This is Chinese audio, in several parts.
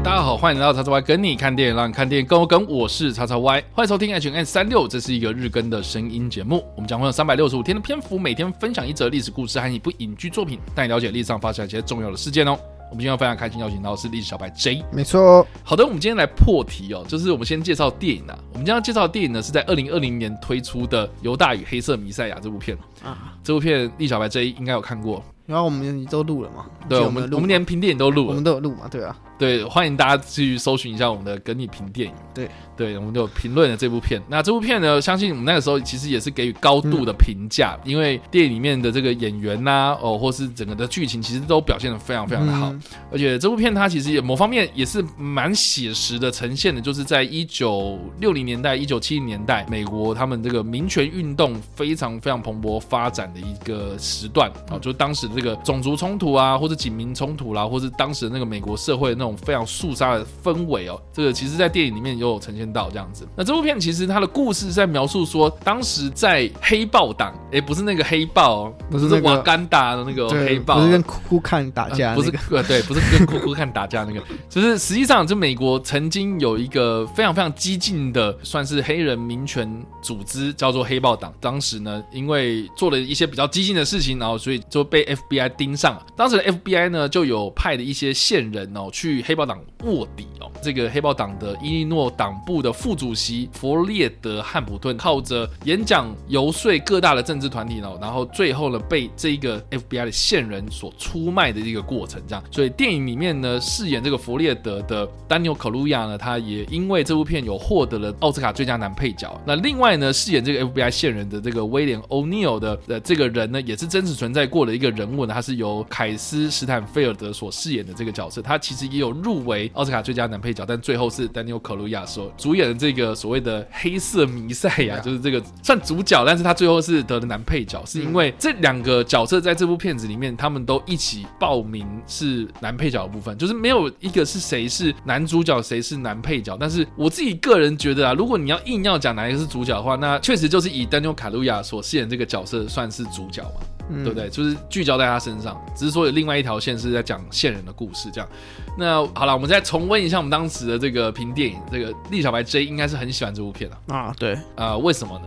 大家好，欢迎来到叉叉 Y 跟你看电影，让你看电影更我跟。我是叉叉 Y，欢迎收听 H N 三六，这是一个日更的声音节目。我们将会有三百六十五天的篇幅，每天分享一则历史故事和一部影剧作品，带你了解历史上发生一些重要的事件哦。我们今天非常开心邀请到的是历史小白 J，没错。好的，我们今天来破题哦，就是我们先介绍电影啊。我们今天要介绍的电影呢，是在二零二零年推出的《犹大与黑色弥赛亚》这部片啊。这部片历史小白 J 应该有看过，然后我们都录了嘛？对，我们我们连评电影都录了，我们都有录嘛？对啊。对，欢迎大家去搜寻一下我们的“跟你评电影”。对，对，我们就评论了这部片。那这部片呢，相信我们那个时候其实也是给予高度的评价，嗯、因为电影里面的这个演员呐、啊，哦，或是整个的剧情，其实都表现的非常非常的好。嗯、而且这部片它其实也某方面也是蛮写实的呈现的，就是在一九六零年代、一九七零年代，美国他们这个民权运动非常非常蓬勃发展的一个时段啊，就当时的这个种族冲突啊，或者警民冲突啦、啊，或是当时的那个美国社会的那种非常肃杀。的氛围哦，这个其实，在电影里面也有呈现到这样子。那这部片其实它的故事是在描述说，当时在黑豹党，哎，不是那个黑豹哦，不是那个瓦干达的那个黑豹，不是跟库库看打架，不是，呃，对，不是跟库库看打架那个，就是实际上，就美国曾经有一个非常非常激进的，算是黑人民权组织，叫做黑豹党。当时呢，因为做了一些比较激进的事情，然后所以就被 FBI 盯上了。当时的 FBI 呢，就有派的一些线人哦，去黑豹党卧底哦，这个黑豹党的伊利诺党部的副主席弗列德汉普顿靠着演讲游说各大的政治团体哦，然后最后呢被这个 FBI 的线人所出卖的一个过程，这样。所以电影里面呢饰演这个弗列德的丹尼尔·卡鲁亚呢，他也因为这部片有获得了奥斯卡最佳男配角。那另外呢饰演这个 FBI 线人的这个威廉·欧尼尔的呃这个人呢，也是真实存在过的一个人物呢，他是由凯斯·史坦菲尔德所饰演的这个角色，他其实也有入围奥斯卡最佳男配角，但最后是丹尼尔·卡鲁亚所主演的这个所谓的黑色弥赛亚，就是这个算主角，但是他最后是得了男配角，是因为这两个角色在这部片子里面，他们都一起报名是男配角的部分，就是没有一个是谁是男主角，谁是男配角。但是我自己个人觉得啊，如果你要硬要讲哪一个是主角的话，那确实就是以丹尼尔·卡鲁亚所饰演这个角色算是主角嘛。嗯、对不对？就是聚焦在他身上，只是说有另外一条线是在讲线人的故事，这样。那好了，我们再重温一下我们当时的这个评电影，这个丽小白 J 应该是很喜欢这部片啊。啊，对，啊、呃，为什么呢？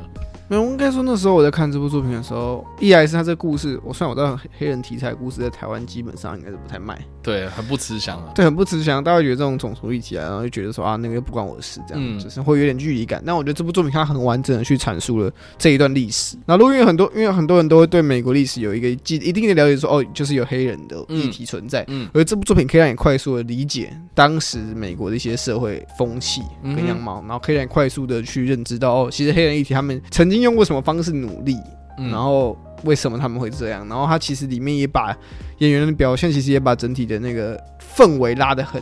没有，应该说那时候我在看这部作品的时候，一来是他这个故事，我算我知道黑人题材故事在台湾基本上应该是不太卖，对，很不吃香啊，对，很不吃香，大家会觉得这种种族议题啊，然后就觉得说啊，那个又不关我的事，这样，嗯、就是会有点距离感。但我觉得这部作品它很完整的去阐述了这一段历史。然后因为很多，因为很多人都会对美国历史有一个一一定的了解说，说哦，就是有黑人的议题存在，嗯，而这部作品可以让你快速的理解当时美国的一些社会风气跟样貌，嗯、然后可以让你快速的去认知到哦，其实黑人议题他们曾经用过什么方式。努力，然后为什么他们会这样？然后他其实里面也把演员的表现，其实也把整体的那个氛围拉得很，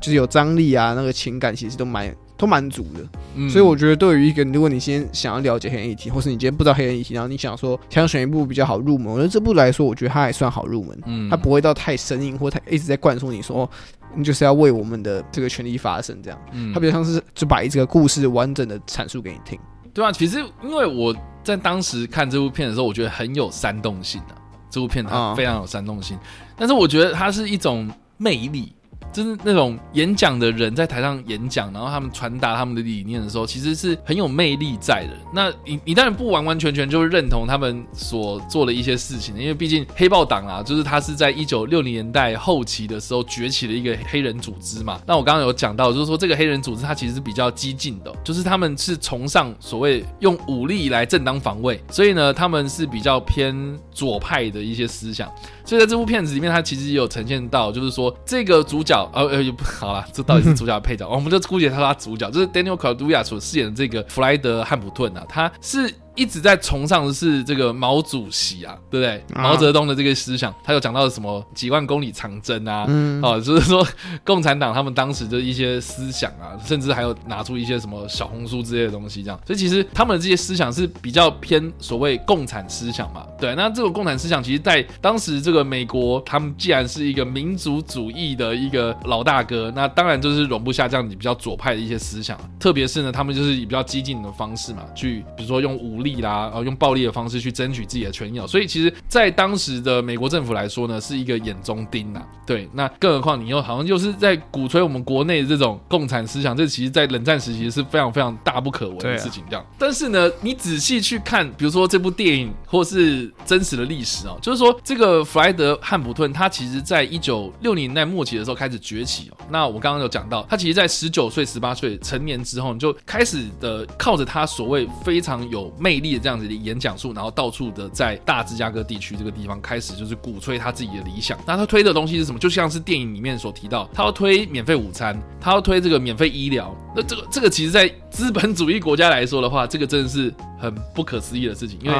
就是有张力啊，那个情感其实都蛮都蛮足的。嗯，所以我觉得对于一个，如果你先想要了解黑人议题，或是你今天不知道黑人议题，然后你想说想选一部比较好入门，我觉得这部来说，我觉得它还算好入门。嗯，它不会到太生硬，或太一直在灌输你说你就是要为我们的这个权利发声这样。嗯，它比较像是就把这个故事完整的阐述给你听。对啊，其实因为我在当时看这部片的时候，我觉得很有煽动性啊，这部片它非常有煽动性，但是我觉得它是一种魅力。就是那种演讲的人在台上演讲，然后他们传达他们的理念的时候，其实是很有魅力在的。那你你当然不完完全全就是认同他们所做的一些事情，因为毕竟黑豹党啊，就是他是在一九六零年代后期的时候崛起的一个黑人组织嘛。那我刚刚有讲到，就是说这个黑人组织它其实是比较激进的，就是他们是崇尚所谓用武力来正当防卫，所以呢，他们是比较偏左派的一些思想。所以在这部片子里面，它其实也有呈现到，就是说这个主角，呃呃，不好了，这到底是主角配角，我们就姑且叫他主角，就是 Daniel Kaluuya 所饰演的这个弗莱德汉普顿啊，他是。一直在崇尚的是这个毛主席啊，对不对？毛泽东的这个思想，他有讲到什么几万公里长征啊，嗯，哦，就是说共产党他们当时的一些思想啊，甚至还有拿出一些什么小红书之类的东西，这样。所以其实他们的这些思想是比较偏所谓共产思想嘛，对，那这种共产思想，其实，在当时这个美国，他们既然是一个民族主义的一个老大哥，那当然就是容不下这样子比较左派的一些思想。特别是呢，他们就是以比较激进的方式嘛，去比如说用武力啦，然后用暴力的方式去争取自己的权益。所以，其实，在当时的美国政府来说呢，是一个眼中钉呐。对，那更何况你又好像就是在鼓吹我们国内的这种共产思想，这其实，在冷战时期是非常非常大不可为的事情。这样，但是呢，你仔细去看，比如说这部电影，或是真实的历史哦，就是说这个弗莱德汉普顿，他其实在一九六零年代末期的时候开始崛起哦。那我刚刚有讲到，他其实在十九岁、十八岁成年之后，你就开始的靠着他所谓非常有魅魅力的这样子的演讲术，然后到处的在大芝加哥地区这个地方开始就是鼓吹他自己的理想。那他推的东西是什么？就像是电影里面所提到，他要推免费午餐，他要推这个免费医疗。那这个这个其实，在资本主义国家来说的话，这个真的是很不可思议的事情，因为。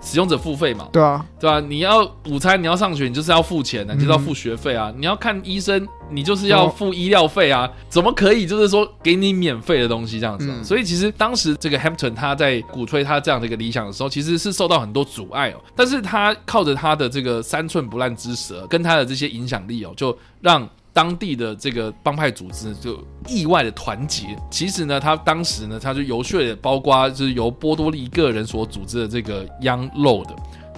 使用者付费嘛？对啊，对啊，你要午餐，你要上学，你就是要付钱的，你就是要付学费啊。嗯、你要看医生，你就是要付医疗费啊。怎么可以就是说给你免费的东西这样子、啊？嗯、所以其实当时这个 Hampton 他在鼓吹他这样的一个理想的时候，其实是受到很多阻碍哦。但是他靠着他的这个三寸不烂之舌，跟他的这些影响力哦，就让。当地的这个帮派组织就意外的团结。其实呢，他当时呢，他就游说了，包括就是由波多黎各人所组织的这个 Young Load，。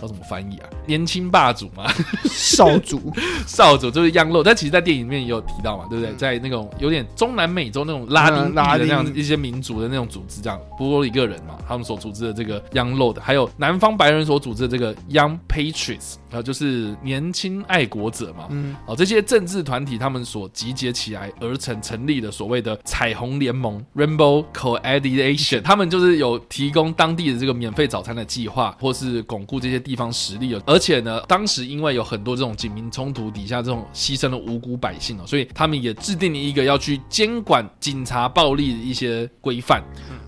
叫怎么翻译啊？年轻霸主嘛，少主，少主就是 Young Lord。但其实，在电影里面也有提到嘛，对不对？在那种有点中南美洲那种拉丁拉的那样一些民族的那种组织，这样波多黎各人嘛，他们所组织的这个 Young Lord，还有南方白人所组织的这个 Young Patriots，然后就是年轻爱国者嘛。嗯，哦，这些政治团体他们所集结起来而成成立的所谓的彩虹联盟 （Rainbow Coalition），他们就是有提供当地的这个免费早餐的计划，或是巩固这些。地方实力了，而且呢，当时因为有很多这种警民冲突底下，这种牺牲了无辜百姓哦，所以他们也制定了一个要去监管警察暴力的一些规范，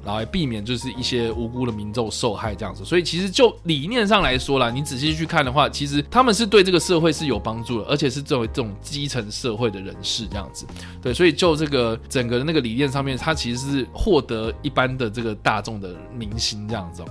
然后来避免就是一些无辜的民众受害这样子。所以其实就理念上来说啦，你仔细去看的话，其实他们是对这个社会是有帮助的，而且是作为这种基层社会的人士这样子。对，所以就这个整个的那个理念上面，他其实是获得一般的这个大众的民心这样子。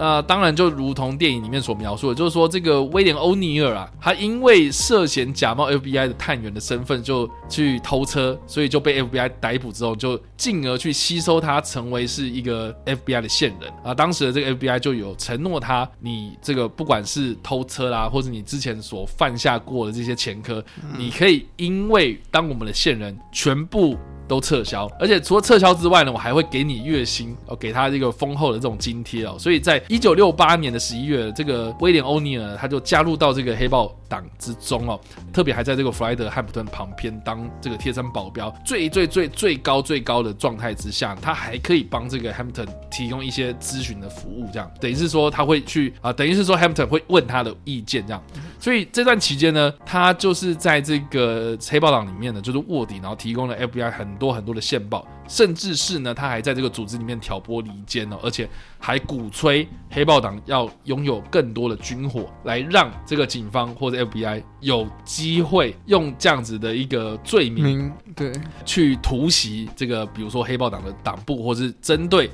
那当然就如同电影里面所描述的，就是说这个威廉欧尼尔啊，他因为涉嫌假冒 FBI 的探员的身份，就去偷车，所以就被 FBI 逮捕之后，就进而去吸收他成为是一个 FBI 的线人啊。当时的这个 FBI 就有承诺他，你这个不管是偷车啦，或者你之前所犯下过的这些前科，你可以因为当我们的线人，全部。都撤销，而且除了撤销之外呢，我还会给你月薪哦，给他这个丰厚的这种津贴哦。所以在一九六八年的十一月，这个威廉欧尼尔他就加入到这个黑豹党之中哦，特别还在这个弗莱德汉普顿旁边当这个贴身保镖，最最最最高最高的状态之下，他还可以帮这个汉普顿提供一些咨询的服务，这样等于是说他会去啊，等于是说汉普顿会问他的意见这样。所以这段期间呢，他就是在这个黑豹党里面呢，就是卧底，然后提供了 FBI 很多很多的线报，甚至是呢，他还在这个组织里面挑拨离间哦，而且还鼓吹黑豹党要拥有更多的军火，来让这个警方或者 FBI 有机会用这样子的一个罪名，对，去突袭这个，比如说黑豹党的党部，或是针对。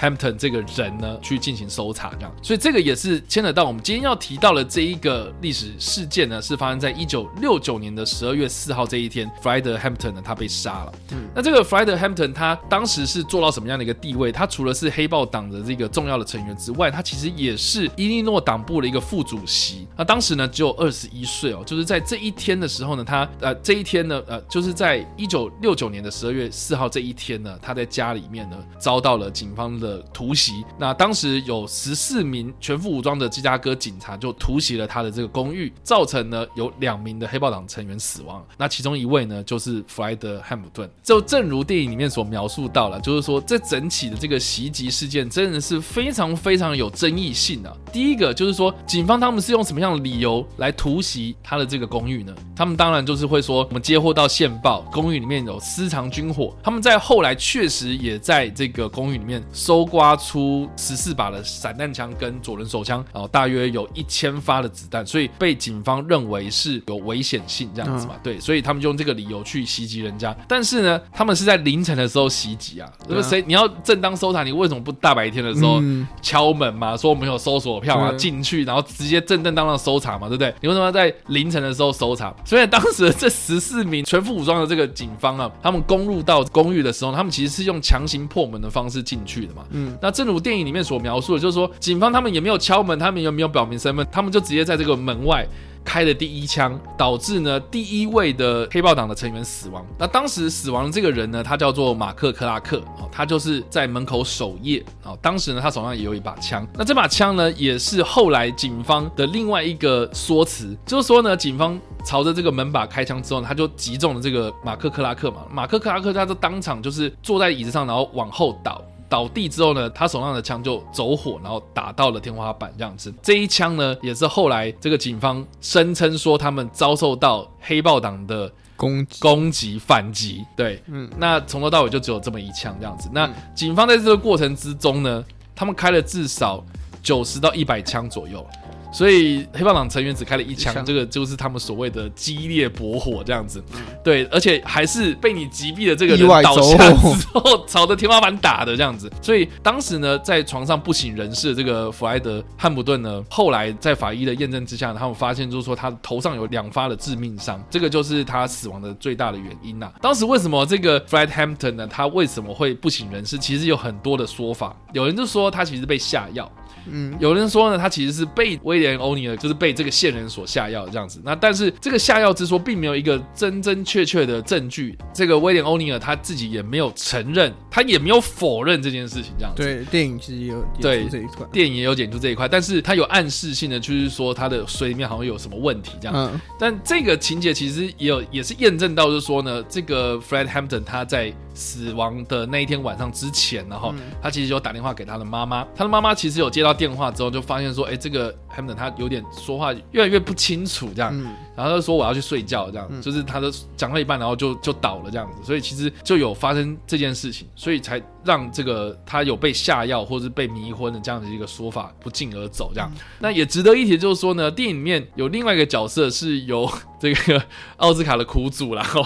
Hampton 这个人呢，去进行搜查，这样，所以这个也是牵扯到我们今天要提到的这一个历史事件呢，是发生在一九六九年的十二月四号这一天，，Freder Hampton 呢，他被杀了。嗯，那这个 Freder Hampton 他当时是做到什么样的一个地位？他除了是黑豹党的这个重要的成员之外，他其实也是伊利诺党部的一个副主席。那当时呢，只有二十一岁哦，就是在这一天的时候呢，他呃这一天呢，呃就是在一九六九年的十二月四号这一天呢，他在家里面呢遭到了警方的。的突袭，那当时有十四名全副武装的芝加哥警察就突袭了他的这个公寓，造成呢有两名的黑豹党成员死亡。那其中一位呢就是弗莱德汉姆顿。就正如电影里面所描述到了，就是说这整起的这个袭击事件真的是非常非常有争议性的啊。第一个就是说，警方他们是用什么样的理由来突袭他的这个公寓呢？他们当然就是会说，我们接获到线报，公寓里面有私藏军火。他们在后来确实也在这个公寓里面搜。搜刮出十四把的散弹枪跟左轮手枪，然后大约有一千发的子弹，所以被警方认为是有危险性这样子嘛？对，所以他们就用这个理由去袭击人家。但是呢，他们是在凌晨的时候袭击啊，那么谁你要正当搜查，你为什么不大白天的时候敲门嘛？说我们有搜索票啊，进去然后直接正正当当搜查嘛，对不对？你为什么要在凌晨的时候搜查？所以当时这十四名全副武装的这个警方啊，他们攻入到公寓的时候，他们其实是用强行破门的方式进去的嘛。嗯，那正如电影里面所描述的，就是说警方他们也没有敲门，他们也没有表明身份，他们就直接在这个门外。开的第一枪，导致呢第一位的黑豹党的成员死亡。那当时死亡的这个人呢，他叫做马克克拉克哦，他就是在门口守夜啊。当时呢，他手上也有一把枪。那这把枪呢，也是后来警方的另外一个说辞，就是说呢，警方朝着这个门把开枪之后，他就击中了这个马克克拉克嘛。马克克拉克他就当场就是坐在椅子上，然后往后倒。倒地之后呢，他手上的枪就走火，然后打到了天花板，这样子。这一枪呢，也是后来这个警方声称说他们遭受到黑豹党的攻击、攻击、反击。对，嗯，那从头到尾就只有这么一枪这样子。那警方在这个过程之中呢，他们开了至少九十到一百枪左右。所以黑豹党成员只开了一枪，这个就是他们所谓的激烈搏火这样子，对，而且还是被你击毙的这个人倒下之后朝着天花板打的这样子。所以当时呢，在床上不省人事的这个弗莱德汉普顿呢，后来在法医的验证之下，他们发现就是说他头上有两发的致命伤，这个就是他死亡的最大的原因呐。当时为什么这个 Fred Hampton 呢？他为什么会不省人事？其实有很多的说法，有人就说他其实被下药。嗯，有人说呢，他其实是被威廉欧尼尔，就是被这个线人所下药这样子。那但是这个下药之说，并没有一个真真确确的证据。这个威廉欧尼尔他自己也没有承认，他也没有否认这件事情这样子。对，电影其实有演出这一块，电影也有演出这一块，但是他有暗示性的，就是说他的水里面好像有什么问题这样。嗯，但这个情节其实也有，也是验证到，就是说呢，这个 Fred Hampton 他在。死亡的那一天晚上之前，然后他其实有打电话给他的妈妈，他的妈妈其实有接到电话之后，就发现说，哎，这个 Hampton 他有点说话越来越不清楚，这样，然后他就说我要去睡觉，这样，就是他的讲了一半，然后就就倒了这样子，所以其实就有发生这件事情，所以才让这个他有被下药或是被迷昏的这样的一个说法不胫而走，这样。那也值得一提，就是说呢，电影里面有另外一个角色是由这个奥斯卡的苦主，然后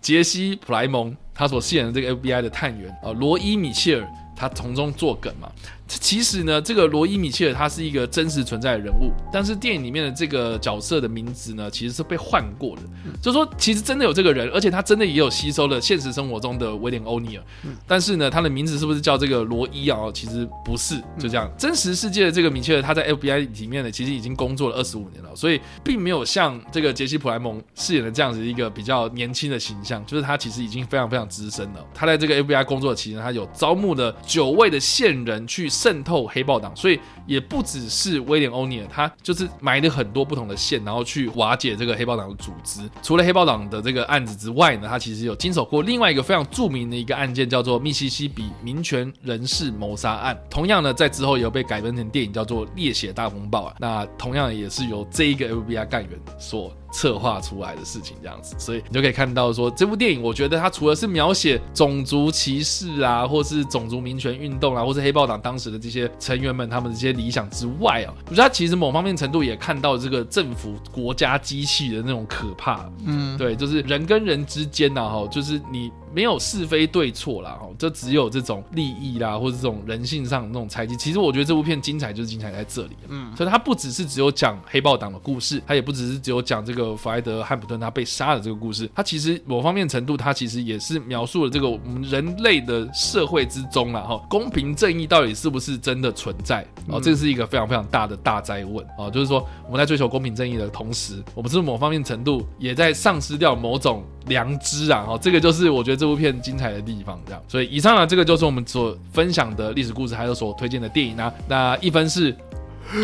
杰西·普莱蒙。他所饰演的这个 FBI 的探员，啊，罗伊·米切尔，他从中作梗嘛。其实呢，这个罗伊·米切尔他是一个真实存在的人物，但是电影里面的这个角色的名字呢，其实是被换过的。就是说，其实真的有这个人，而且他真的也有吸收了现实生活中的威廉·欧尼尔。但是呢，他的名字是不是叫这个罗伊啊？其实不是，就这样。真实世界的这个米切尔，他在 FBI 里面呢，其实已经工作了二十五年了，所以并没有像这个杰西·普莱蒙饰演的这样子一个比较年轻的形象。就是他其实已经非常非常资深了。他在这个 FBI 工作期间，他有招募了九位的线人去。渗透黑豹党，所以也不只是威廉·欧尼尔，他就是埋了很多不同的线，然后去瓦解这个黑豹党的组织。除了黑豹党的这个案子之外呢，他其实有经手过另外一个非常著名的一个案件，叫做密西西比民权人士谋杀案。同样呢，在之后也有被改编成电影，叫做《烈血大风暴》啊。那同样也是由这一个 FBI 干员所。策划出来的事情这样子，所以你就可以看到说，这部电影，我觉得它除了是描写种族歧视啊，或是种族民权运动啊，或是黑豹党当时的这些成员们他们的这些理想之外啊，我觉得它其实某方面程度也看到这个政府国家机器的那种可怕。嗯，对，就是人跟人之间呐，哈，就是你。没有是非对错啦，哦，就只有这种利益啦，或者这种人性上的那种猜忌。其实我觉得这部片精彩就是精彩在这里，嗯，所以它不只是只有讲黑豹党的故事，它也不只是只有讲这个弗莱德汉普顿他被杀的这个故事，它其实某方面程度，它其实也是描述了这个我们人类的社会之中啦，哈，公平正义到底是不是真的存在？哦，这是一个非常非常大的大灾问哦，就是说我们在追求公平正义的同时，我们是某方面程度也在丧失掉某种良知啊？哦，这个就是我觉得。这部片精彩的地方，这样，所以以上呢，这个就是我们所分享的历史故事，还有所推荐的电影啊。那一分是，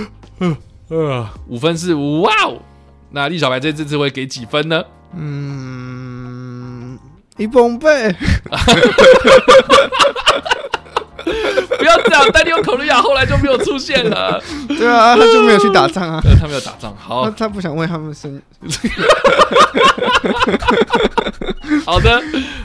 呃，五分是哇哦。那李小白这这次会给几分呢？嗯，一崩背。不要这样，丹尼尔·考利亚后来就没有出现了。对啊，他就没有去打仗啊。他没有打仗，好，他，他不想为他们生。好的，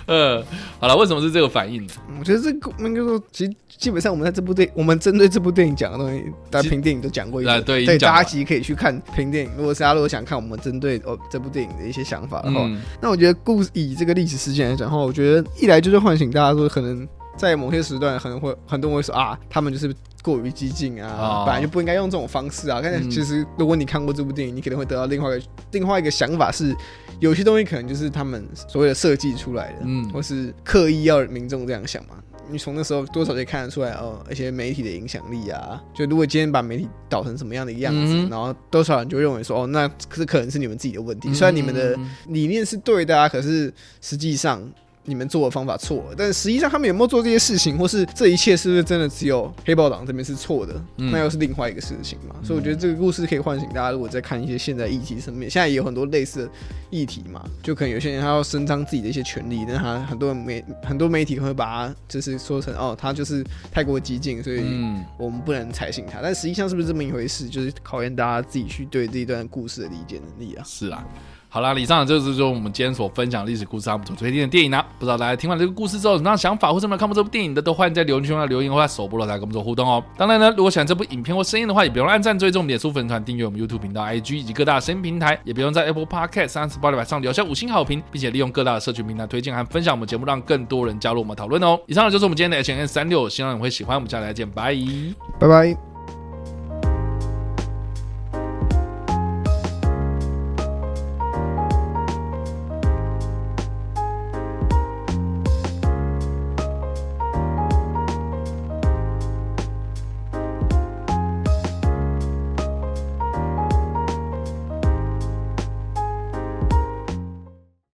呃，好了，为什么是这个反应呢？我觉得这个应该说，其实基本上我们在这部电影，我们针对这部电影讲的东西，大家评电影都讲过一次。对，对，大家其实可以去看评电影。如果大家如果想看我们针对哦这部电影的一些想法的话，嗯、那我觉得故以这个历史事件来讲的话，我觉得一来就是唤醒大家说可能。在某些时段，可能会很多人会说啊，他们就是过于激进啊，哦、本来就不应该用这种方式啊。但是其实如果你看过这部电影，你可能会得到另外一个另外一个想法是，有些东西可能就是他们所谓的设计出来的，嗯，或是刻意要民众这样想嘛。你从那时候多少可以看得出来哦，一些媒体的影响力啊，就如果今天把媒体导成什么样的样子，嗯、然后多少人就认为说哦，那是可能是你们自己的问题。嗯、虽然你们的理念是对的啊，可是实际上。你们做的方法错了，但实际上他们有没有做这些事情，或是这一切是不是真的只有黑豹党这边是错的？嗯、那又是另外一个事情嘛。嗯、所以我觉得这个故事可以唤醒大家，如果在看一些现在议题上面，现在也有很多类似的议题嘛，就可能有些人他要伸张自己的一些权利，但他很多媒很多媒体会把他就是说成哦，他就是太过激进，所以我们不能采信他。但实际上是不是这么一回事？就是考验大家自己去对这一段故事的理解能力啊。是啊。好啦，以上就是说我们今天所分享历史故事，他们所推荐的电影呢、啊，不知道大家听完这个故事之后有什么样的想法，或者有没有看过这部电影的，都欢迎在留言区来留言或者首播了来跟我们做互动哦。当然呢，如果喜欢这部影片或声音的话，也别忘了按赞、追踪我们脸书粉团、订阅我们 YouTube 频道、IG 以及各大声音平台，也别忘在 Apple Podcast 三十八里上留下五星好评，并且利用各大社群平台推荐和分享我们节目，让更多人加入我们讨论哦。以上呢就是我们今天的 H&M 365，希望你会喜欢。我们下次再见，拜拜。拜拜。